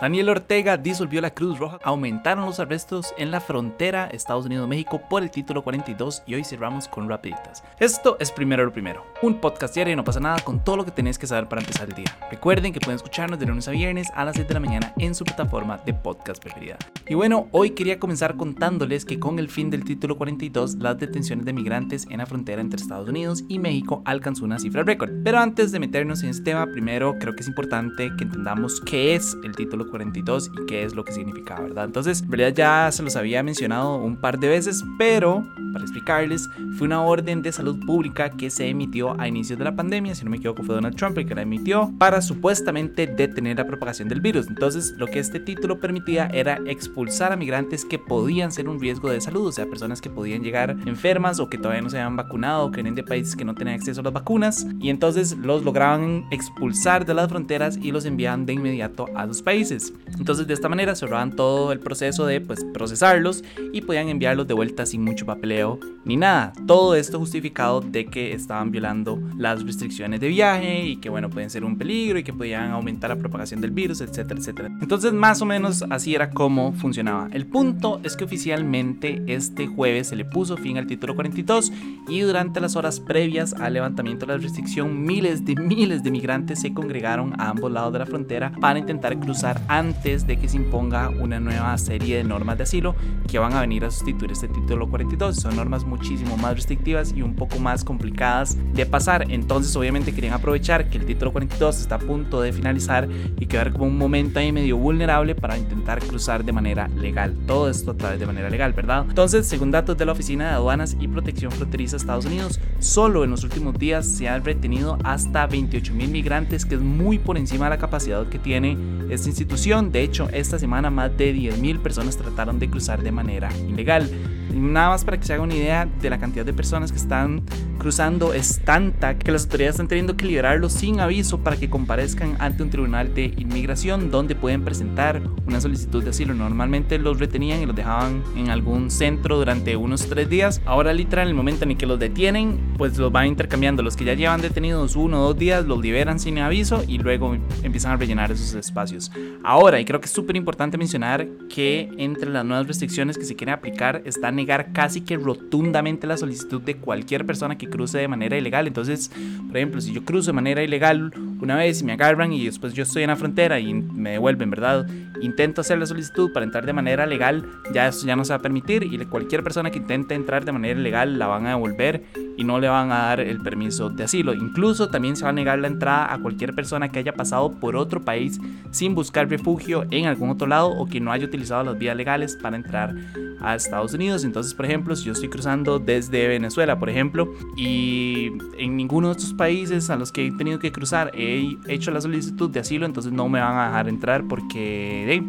Daniel Ortega disolvió la Cruz Roja, aumentaron los arrestos en la frontera Estados Unidos-México por el título 42 y hoy cerramos con rapiditas. Esto es primero lo primero, un podcast diario y no pasa nada con todo lo que tenéis que saber para empezar el día. Recuerden que pueden escucharnos de lunes a viernes a las 7 de la mañana en su plataforma de podcast preferida. Y bueno, hoy quería comenzar contándoles que con el fin del título 42 las detenciones de migrantes en la frontera entre Estados Unidos y México alcanzó una cifra récord. Pero antes de meternos en este tema, primero creo que es importante que entendamos qué es el título 42 y qué es lo que significa, ¿verdad? Entonces, en realidad ya se los había mencionado un par de veces, pero para explicarles, fue una orden de salud pública que se emitió a inicios de la pandemia, si no me equivoco fue Donald Trump el que la emitió, para supuestamente detener la propagación del virus. Entonces, lo que este título permitía era expulsar a migrantes que podían ser un riesgo de salud, o sea, personas que podían llegar enfermas o que todavía no se habían vacunado o que vienen de países que no tenían acceso a las vacunas, y entonces los lograban expulsar de las fronteras y los enviaban de inmediato a sus países. Entonces, de esta manera cerraban todo el proceso de pues, procesarlos y podían enviarlos de vuelta sin mucho papeleo ni nada. Todo esto justificado de que estaban violando las restricciones de viaje y que, bueno, pueden ser un peligro y que podían aumentar la propagación del virus, etcétera, etcétera. Entonces, más o menos así era como funcionaba. El punto es que oficialmente este jueves se le puso fin al título 42 y durante las horas previas al levantamiento de la restricción, miles de miles de migrantes se congregaron a ambos lados de la frontera para intentar cruzar antes de que se imponga una nueva serie de normas de asilo que van a venir a sustituir este título 42. Son normas muchísimo más restrictivas y un poco más complicadas de pasar. Entonces, obviamente, querían aprovechar que el título 42 está a punto de finalizar y quedar como un momento ahí medio vulnerable para intentar cruzar de manera legal. Todo esto a través de manera legal, ¿verdad? Entonces, según datos de la Oficina de Aduanas y Protección Fronteriza de Estados Unidos, solo en los últimos días se han retenido hasta 28 mil migrantes, que es muy por encima de la capacidad que tiene esta institución. De hecho, esta semana más de 10 mil personas trataron de cruzar de manera ilegal. Nada más para que se haga una idea de la cantidad de personas que están cruzando es tanta que las autoridades están teniendo que liberarlos sin aviso para que comparezcan ante un tribunal de inmigración donde pueden presentar una solicitud de asilo. Normalmente los retenían y los dejaban en algún centro durante unos tres días. Ahora literal en el momento en el que los detienen, pues los van intercambiando. Los que ya llevan detenidos uno o dos días los liberan sin aviso y luego empiezan a rellenar esos espacios. Ahora, y creo que es súper importante mencionar que entre las nuevas restricciones que se quieren aplicar está negar casi que rotundamente la solicitud de cualquier persona que cruce de manera ilegal. Entonces, por ejemplo, si yo cruzo de manera ilegal una vez y me agarran y después yo estoy en la frontera y me devuelven, ¿verdad? Intento hacer la solicitud para entrar de manera legal, ya eso ya no se va a permitir y cualquier persona que intente entrar de manera ilegal la van a devolver y no le van a dar el permiso de asilo. Incluso también se va a negar la entrada a cualquier persona que haya pasado por otro país sin buscar refugio en algún otro lado o que no haya utilizado las vías legales para entrar a Estados Unidos. Entonces, por ejemplo, si yo estoy cruzando desde Venezuela, por ejemplo, y en ninguno de estos países a los que he tenido que cruzar he hecho la solicitud de asilo, entonces no me van a dejar entrar porque,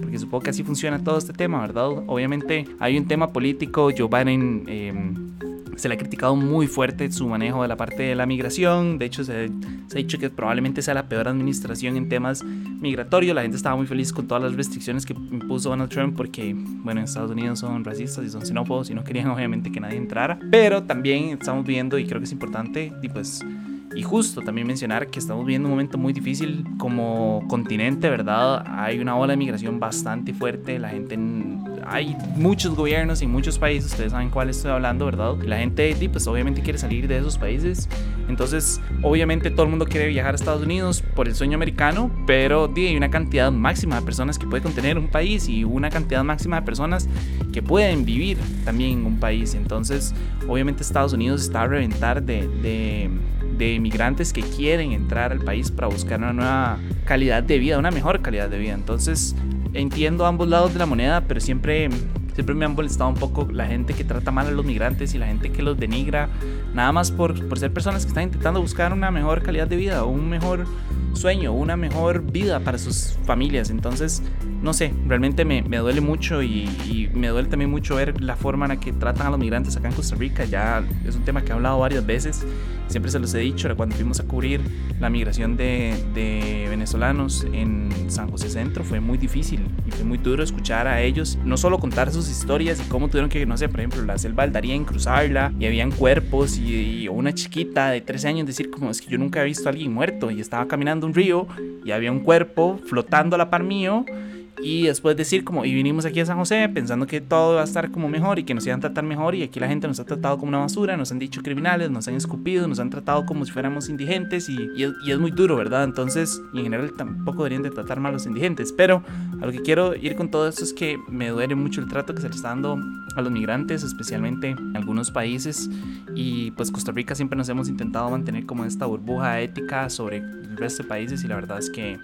porque supongo que así funciona todo este tema, ¿verdad? Obviamente hay un tema político, Joe Biden... Eh, se le ha criticado muy fuerte su manejo de la parte de la migración. De hecho, se, ha dicho que probablemente sea la peor administración en temas migratorios. La gente estaba muy feliz con todas las restricciones que impuso Donald Trump porque, bueno, en Estados Unidos son racistas y son xenófobos y no querían obviamente que nadie entrara. Pero también estamos viendo, y creo que es importante, y pues y justo también mencionar que estamos viviendo un momento muy difícil como continente, ¿verdad? Hay una ola de migración bastante fuerte, la gente hay muchos gobiernos y muchos países, ustedes saben cuál estoy hablando, ¿verdad? La gente, pues obviamente quiere salir de esos países. Entonces, obviamente todo el mundo quiere viajar a Estados Unidos por el sueño americano, pero hay una cantidad máxima de personas que puede contener un país y una cantidad máxima de personas que pueden vivir también en un país. Entonces, obviamente Estados Unidos está a reventar de, de, de migrantes que quieren entrar al país para buscar una nueva calidad de vida, una mejor calidad de vida. Entonces, entiendo ambos lados de la moneda, pero siempre, siempre me han molestado un poco la gente que trata mal a los migrantes y la gente que los denigra, nada más por, por ser personas que están intentando buscar una mejor calidad de vida, un mejor sueño, una mejor vida para sus familias. Entonces, no sé, realmente me, me duele mucho y, y, me duele también mucho ver la forma en la que tratan a los migrantes acá en Costa Rica. Ya es un tema que he hablado varias veces siempre se los he dicho, cuando fuimos a cubrir la migración de, venezolanos en San José Centro fue muy difícil y fue muy duro escuchar a ellos, no solo contar sus historias y cómo tuvieron que, no sé, por ejemplo, la selva en cruzarla y habían cuerpos y, una chiquita de 13 años decir como es que yo nunca he visto a alguien muerto y estaba caminando un río y había un cuerpo flotando a la par mío y después decir como, y vinimos aquí a San José pensando que todo va a estar como mejor y que nos iban a tratar mejor y aquí la gente nos ha tratado como una basura, nos han dicho criminales, nos han escupido, nos han tratado como si fuéramos indigentes y, y, es, muy duro, ¿verdad? Entonces, y en general tampoco deberían de tratar mal a los indigentes, pero a lo que quiero ir con todo esto es que me duele mucho el trato que se le está dando a los migrantes, especialmente en algunos países y pues Costa Rica siempre nos hemos intentado mantener como esta burbuja ética sobre el resto de países y la verdad es que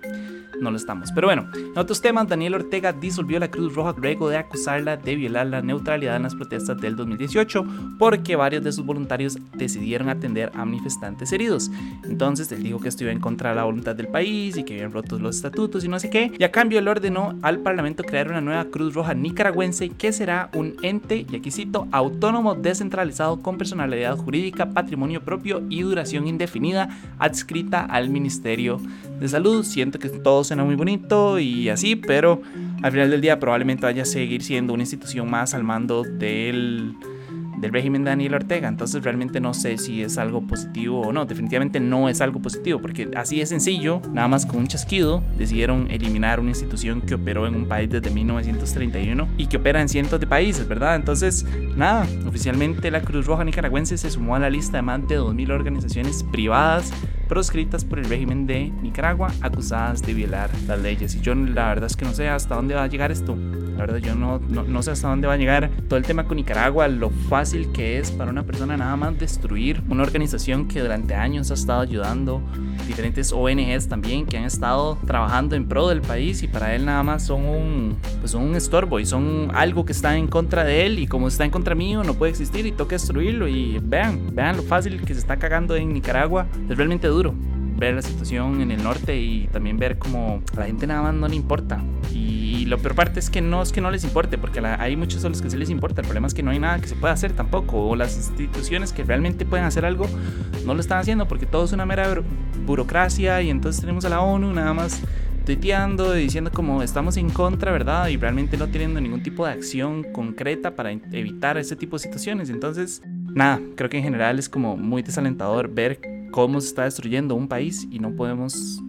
no lo estamos. Pero bueno, en otros temas, Daniel Ortega disolvió la Cruz Roja luego de acusarla de violar la neutralidad en las protestas del 2018 porque varios de sus voluntarios decidieron atender a manifestantes heridos. Entonces él dijo que estuvo en contra de la voluntad del país y que habían roto los estatutos y no sé qué. Y a cambio él ordenó al Parlamento crear una nueva Cruz Roja nicaragüense que será un ente, y aquí autónomo descentralizado con personalidad jurídica, patrimonio propio y duración indefinida adscrita al Ministerio de Salud. Siento que todos suena muy bonito y así, pero al final del día probablemente vaya a seguir siendo una institución más al mando del, del régimen de Daniel Ortega. Entonces realmente no sé si es algo positivo o no. Definitivamente no es algo positivo porque así es sencillo, nada más con un chasquido decidieron eliminar una institución que operó en un país desde 1931 y que opera en cientos de países, ¿verdad? Entonces, nada, oficialmente la Cruz Roja Nicaragüense se sumó a la lista de más de 2.000 organizaciones privadas proscritas por el régimen de Nicaragua, acusadas de violar las leyes. Y yo la verdad es que no sé hasta dónde va a llegar esto. La verdad yo no, no, sé hasta dónde va a llegar todo el tema con Nicaragua, lo fácil que es para una persona nada más destruir una organización que durante años ha estado ayudando, diferentes ONGs también que han estado trabajando en pro del país y para él nada más son un, pues son un estorbo y son algo que está en contra de él y como está en contra mío no puede existir y toca destruirlo y vean, vean lo fácil que se está cagando en Nicaragua, es realmente duro ver la situación en el norte y también ver como a la gente nada más no le importa. Y, lo peor parte es que no es que no les importe, porque hay muchos a los que sí les importa. El problema es que no hay nada que se pueda hacer tampoco. O las instituciones que realmente pueden hacer algo no lo están haciendo porque todo es una mera burocracia y entonces tenemos a la ONU nada más tuiteando y diciendo como estamos en contra, ¿verdad? Y realmente no teniendo ningún tipo de acción concreta para evitar ese tipo de situaciones. Entonces, nada, creo que en general es como muy desalentador ver cómo se está destruyendo un país y no podemos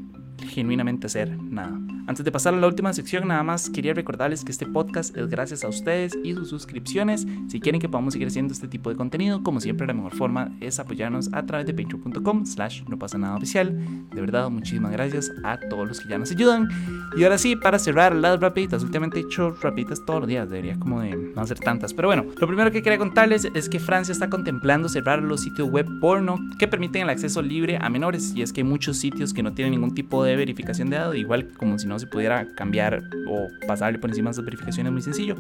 genuinamente hacer nada. Antes de pasar a la última sección, nada más quería recordarles que este podcast es gracias a ustedes y sus suscripciones. Si quieren que podamos seguir haciendo este tipo de contenido, como siempre, la mejor forma es apoyarnos a través de patreon.com slash no pasa nada oficial. De verdad, muchísimas gracias a todos los que ya nos ayudan. Y ahora sí, para cerrar las rapiditas, últimamente he hecho rapiditas todos los días, debería como de no hacer tantas. Pero bueno, lo primero que quería contarles es que Francia está contemplando cerrar los sitios web porno que permiten el acceso libre a menores. Y es que hay muchos sitios que no tienen ningún tipo de verificación de edad, igual como si no se pudiera cambiar o pasarle por encima de esas verificaciones muy sencillo.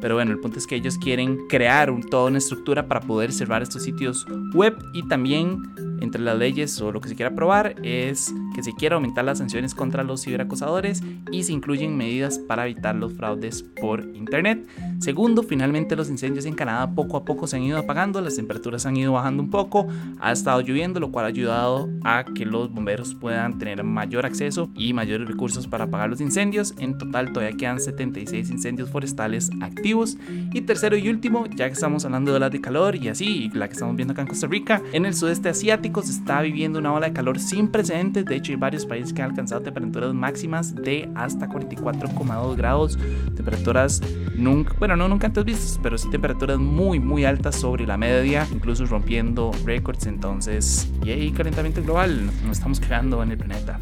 Pero bueno, el punto es que ellos quieren crear toda una estructura para poder cerrar estos sitios web y también entre las leyes o lo que se quiera aprobar es que se quiera aumentar las sanciones contra los ciberacosadores y se incluyen medidas para evitar los fraudes por internet. Segundo, finalmente los incendios en Canadá poco a poco se han ido apagando, las temperaturas han ido bajando un poco, ha estado lloviendo, lo cual ha ayudado a que los bomberos puedan tener mayor acceso y mayores recursos para apagar los incendios. En total todavía quedan 76 incendios forestales activos. Y tercero y último, ya que estamos hablando de las de calor y así, la que estamos viendo acá en Costa Rica, en el sudeste asiático se está viviendo una ola de calor sin precedentes. De hecho, hay varios países que han alcanzado temperaturas máximas de hasta 44,2 grados. Temperaturas nunca, bueno, no nunca antes vistas, pero sí temperaturas muy, muy altas sobre la media, incluso rompiendo récords. Entonces, y hay calentamiento global, nos estamos quedando en el planeta.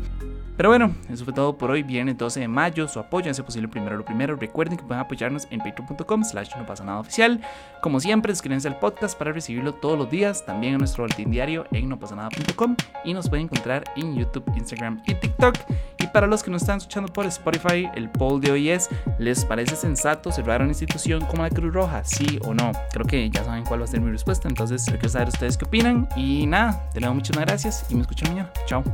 Pero bueno, eso fue todo por hoy, viernes 12 de mayo. Su apoyo es posible primero lo primero. Recuerden que pueden apoyarnos en patreon.com slash no pasa nada oficial. Como siempre, suscríbanse al podcast para recibirlo todos los días. También en nuestro boletín diario en nopasanada.com y nos pueden encontrar en YouTube, Instagram y TikTok. Y para los que nos están escuchando por Spotify, el poll de hoy es, ¿les parece sensato cerrar una institución como la Cruz Roja? ¿Sí o no? Creo que ya saben cuál va a ser mi respuesta, entonces quiero saber ustedes qué opinan. Y nada, de nuevo muchas gracias y me escuchan mañana. Chao.